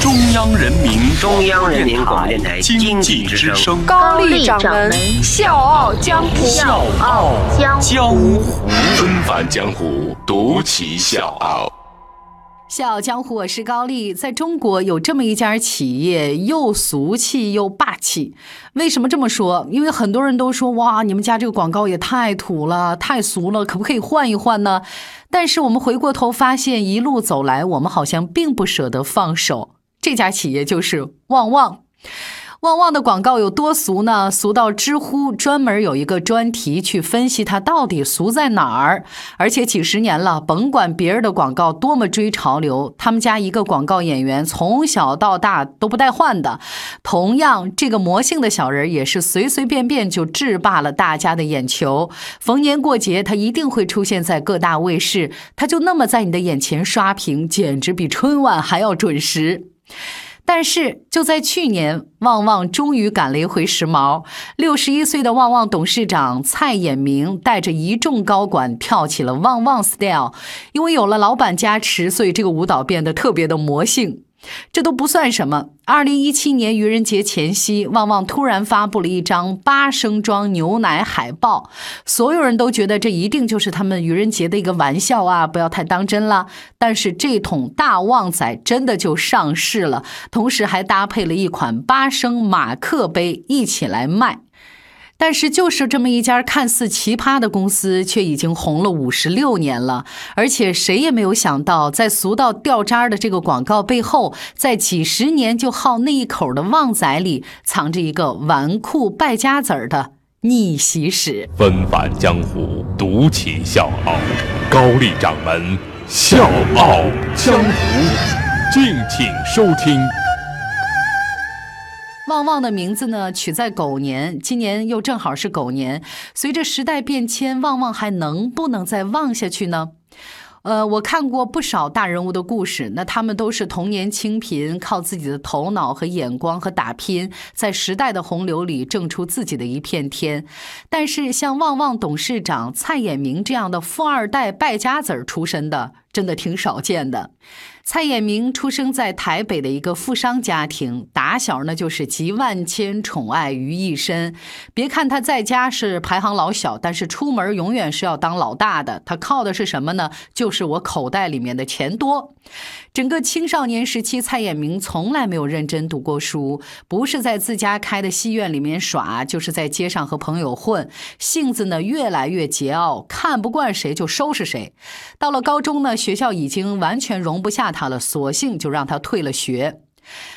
中央人民中央人民广播电台经济之声，高丽掌门笑傲江湖，笑傲江江湖。纷繁江湖，独骑笑傲。笑傲江湖，我是高丽。在中国有这么一家企业，又俗气又霸气。为什么这么说？因为很多人都说，哇，你们家这个广告也太土了，太俗了，可不可以换一换呢？但是我们回过头发现，一路走来，我们好像并不舍得放手。这家企业就是旺旺，旺旺的广告有多俗呢？俗到知乎专门有一个专题去分析它到底俗在哪儿。而且几十年了，甭管别人的广告多么追潮流，他们家一个广告演员从小到大都不带换的。同样，这个魔性的小人也是随随便便就制霸了大家的眼球。逢年过节，他一定会出现在各大卫视，他就那么在你的眼前刷屏，简直比春晚还要准时。但是就在去年，旺旺终于赶了一回时髦。六十一岁的旺旺董事长蔡衍明带着一众高管跳起了旺旺 style，因为有了老板加持，所以这个舞蹈变得特别的魔性。这都不算什么。二零一七年愚人节前夕，旺旺突然发布了一张八升装牛奶海报，所有人都觉得这一定就是他们愚人节的一个玩笑啊，不要太当真了。但是这桶大旺仔真的就上市了，同时还搭配了一款八升马克杯一起来卖。但是，就是这么一家看似奇葩的公司，却已经红了五十六年了。而且，谁也没有想到，在俗到掉渣的这个广告背后，在几十年就好那一口的旺仔里，藏着一个纨绔败家子儿的逆袭史。纷繁江湖，独起笑傲，高丽掌门笑傲江湖，敬请收听。旺旺的名字呢，取在狗年，今年又正好是狗年。随着时代变迁，旺旺还能不能再旺下去呢？呃，我看过不少大人物的故事，那他们都是童年清贫，靠自己的头脑和眼光和打拼，在时代的洪流里挣出自己的一片天。但是像旺旺董事长蔡衍明这样的富二代败家子儿出身的，真的挺少见的。蔡衍明出生在台北的一个富商家庭，打小呢就是集万千宠爱于一身。别看他在家是排行老小，但是出门永远是要当老大的。他靠的是什么呢？就是我口袋里面的钱多。整个青少年时期，蔡衍明从来没有认真读过书，不是在自家开的戏院里面耍，就是在街上和朋友混。性子呢越来越桀骜，看不惯谁就收拾谁。到了高中呢，学校已经完全容不下他了，索性就让他退了学。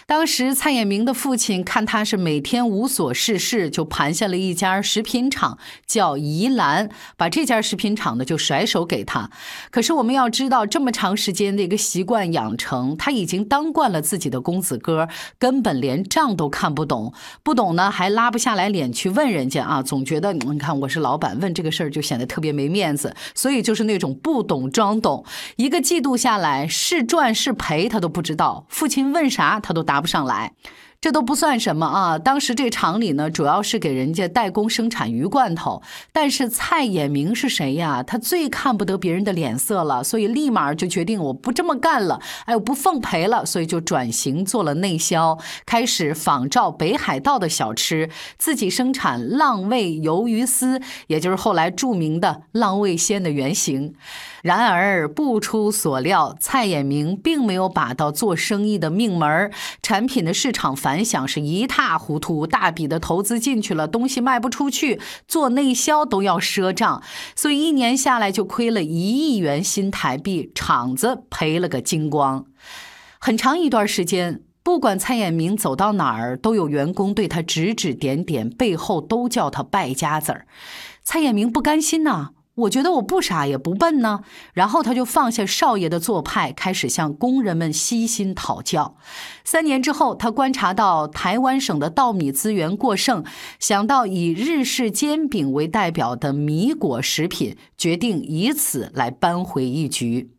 当时蔡衍明的父亲看他是每天无所事事，就盘下了一家食品厂，叫宜兰，把这家食品厂呢就甩手给他。可是我们要知道，这么长时间的一个习惯养成，他已经当惯了自己的公子哥，根本连账都看不懂，不懂呢还拉不下来脸去问人家啊，总觉得你看我是老板，问这个事儿就显得特别没面子，所以就是那种不懂装懂。一个季度下来，是赚是赔他都不知道，父亲问啥他都答。不上来。这都不算什么啊！当时这厂里呢，主要是给人家代工生产鱼罐头。但是蔡衍明是谁呀？他最看不得别人的脸色了，所以立马就决定我不这么干了。哎，我不奉陪了，所以就转型做了内销，开始仿照北海道的小吃，自己生产浪味鱿鱼丝，也就是后来著名的浪味仙的原型。然而不出所料，蔡衍明并没有把到做生意的命门产品的市场。反响是一塌糊涂，大笔的投资进去了，东西卖不出去，做内销都要赊账，所以一年下来就亏了一亿元新台币，厂子赔了个精光。很长一段时间，不管蔡衍明走到哪儿，都有员工对他指指点点，背后都叫他败家子儿。蔡衍明不甘心呐。我觉得我不傻也不笨呢，然后他就放下少爷的做派，开始向工人们悉心讨教。三年之后，他观察到台湾省的稻米资源过剩，想到以日式煎饼为代表的米果食品，决定以此来扳回一局。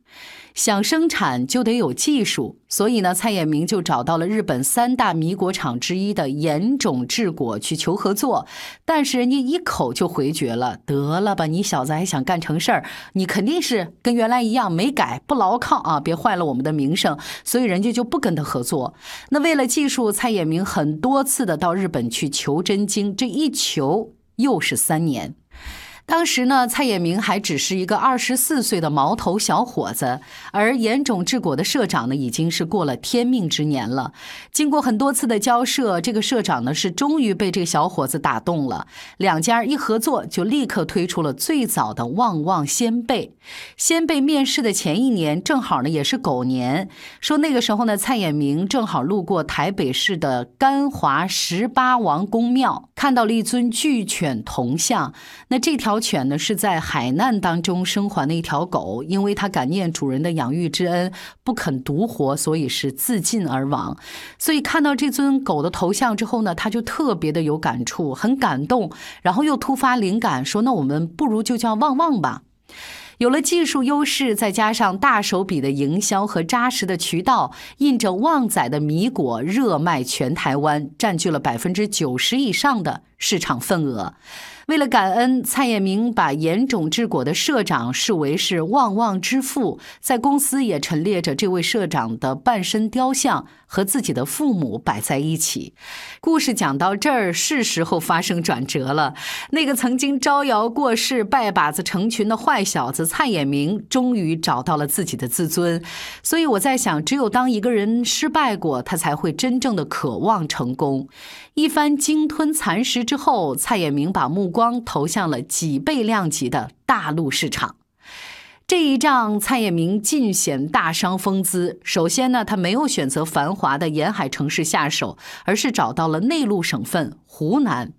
想生产就得有技术，所以呢，蔡衍明就找到了日本三大米果厂之一的岩种制果去求合作，但是人家一口就回绝了。得了吧，你小子还想干成事儿？你肯定是跟原来一样没改，不牢靠啊！别坏了我们的名声，所以人家就不跟他合作。那为了技术，蔡衍明很多次的到日本去求真经，这一求又是三年。当时呢，蔡衍明还只是一个二十四岁的毛头小伙子，而岩种治果的社长呢，已经是过了天命之年了。经过很多次的交涉，这个社长呢是终于被这个小伙子打动了。两家一合作，就立刻推出了最早的旺旺鲜贝。鲜贝面世的前一年，正好呢也是狗年。说那个时候呢，蔡衍明正好路过台北市的甘华十八王公庙，看到了一尊巨犬铜像。那这条。犬呢是在海难当中生还的一条狗，因为它感念主人的养育之恩，不肯独活，所以是自尽而亡。所以看到这尊狗的头像之后呢，他就特别的有感触，很感动，然后又突发灵感，说：“那我们不如就叫旺旺吧。”有了技术优势，再加上大手笔的营销和扎实的渠道，印着旺仔的米果热卖全台湾，占据了百分之九十以上的市场份额。为了感恩，蔡衍明把严种治果的社长视为是旺旺之父，在公司也陈列着这位社长的半身雕像和自己的父母摆在一起。故事讲到这儿，是时候发生转折了。那个曾经招摇过市、拜把子成群的坏小子蔡衍明，终于找到了自己的自尊。所以我在想，只有当一个人失败过，他才会真正的渴望成功。一番鲸吞蚕食之后，蔡衍明把目光光投向了几倍量级的大陆市场。这一仗，蔡衍明尽显大商风姿。首先呢，他没有选择繁华的沿海城市下手，而是找到了内陆省份湖南。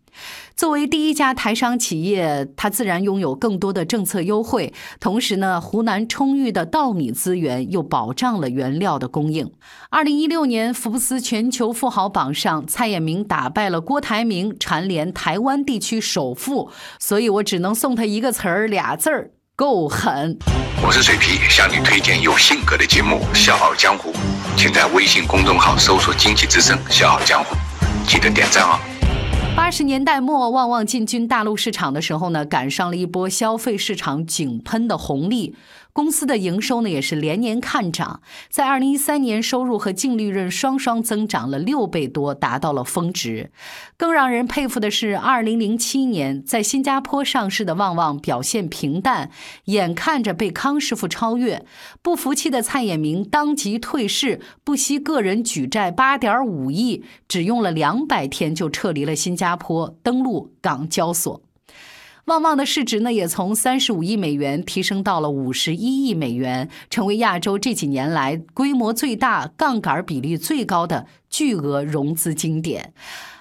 作为第一家台商企业，它自然拥有更多的政策优惠。同时呢，湖南充裕的稻米资源又保障了原料的供应。二零一六年福布斯全球富豪榜上，蔡衍明打败了郭台铭，蝉联台湾地区首富。所以我只能送他一个词儿，俩字儿：够狠。我是水皮，向你推荐有性格的节目《笑傲江湖》，请在微信公众号搜索“经济之声笑傲江湖”，记得点赞哦。八十年代末，旺旺进军大陆市场的时候呢，赶上了一波消费市场井喷的红利。公司的营收呢也是连年看涨，在二零一三年收入和净利润双双增长了六倍多，达到了峰值。更让人佩服的是，二零零七年在新加坡上市的旺旺表现平淡，眼看着被康师傅超越，不服气的蔡衍明当即退市，不惜个人举债八点五亿，只用了两百天就撤离了新加坡，登陆港交所。旺旺的市值呢，也从三十五亿美元提升到了五十一亿美元，成为亚洲这几年来规模最大、杠杆比例最高的巨额融资经典。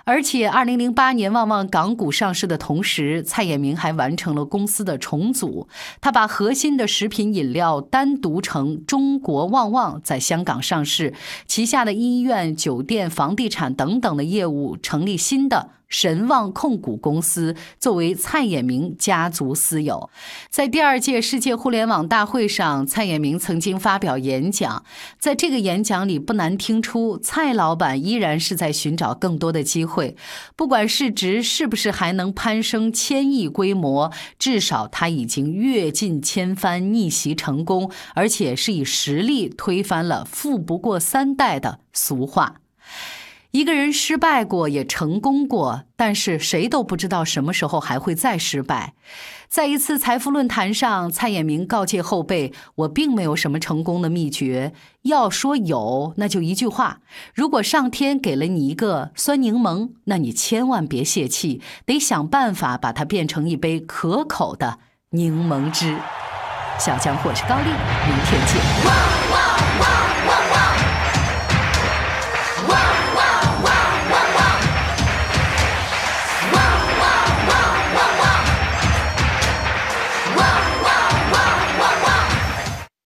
而且，二零零八年旺旺港股上市的同时，蔡衍明还完成了公司的重组。他把核心的食品饮料单独成中国旺旺在香港上市，旗下的医院、酒店、房地产等等的业务成立新的。神旺控股公司作为蔡衍明家族私有，在第二届世界互联网大会上，蔡衍明曾经发表演讲。在这个演讲里，不难听出蔡老板依然是在寻找更多的机会。不管市值是不是还能攀升千亿规模，至少他已经阅尽千帆，逆袭成功，而且是以实力推翻了“富不过三代”的俗话。一个人失败过，也成功过，但是谁都不知道什么时候还会再失败。在一次财富论坛上，蔡衍明告诫后辈：“我并没有什么成功的秘诀，要说有，那就一句话：如果上天给了你一个酸柠檬，那你千万别泄气，得想办法把它变成一杯可口的柠檬汁。”小江，我是高丽，明天见。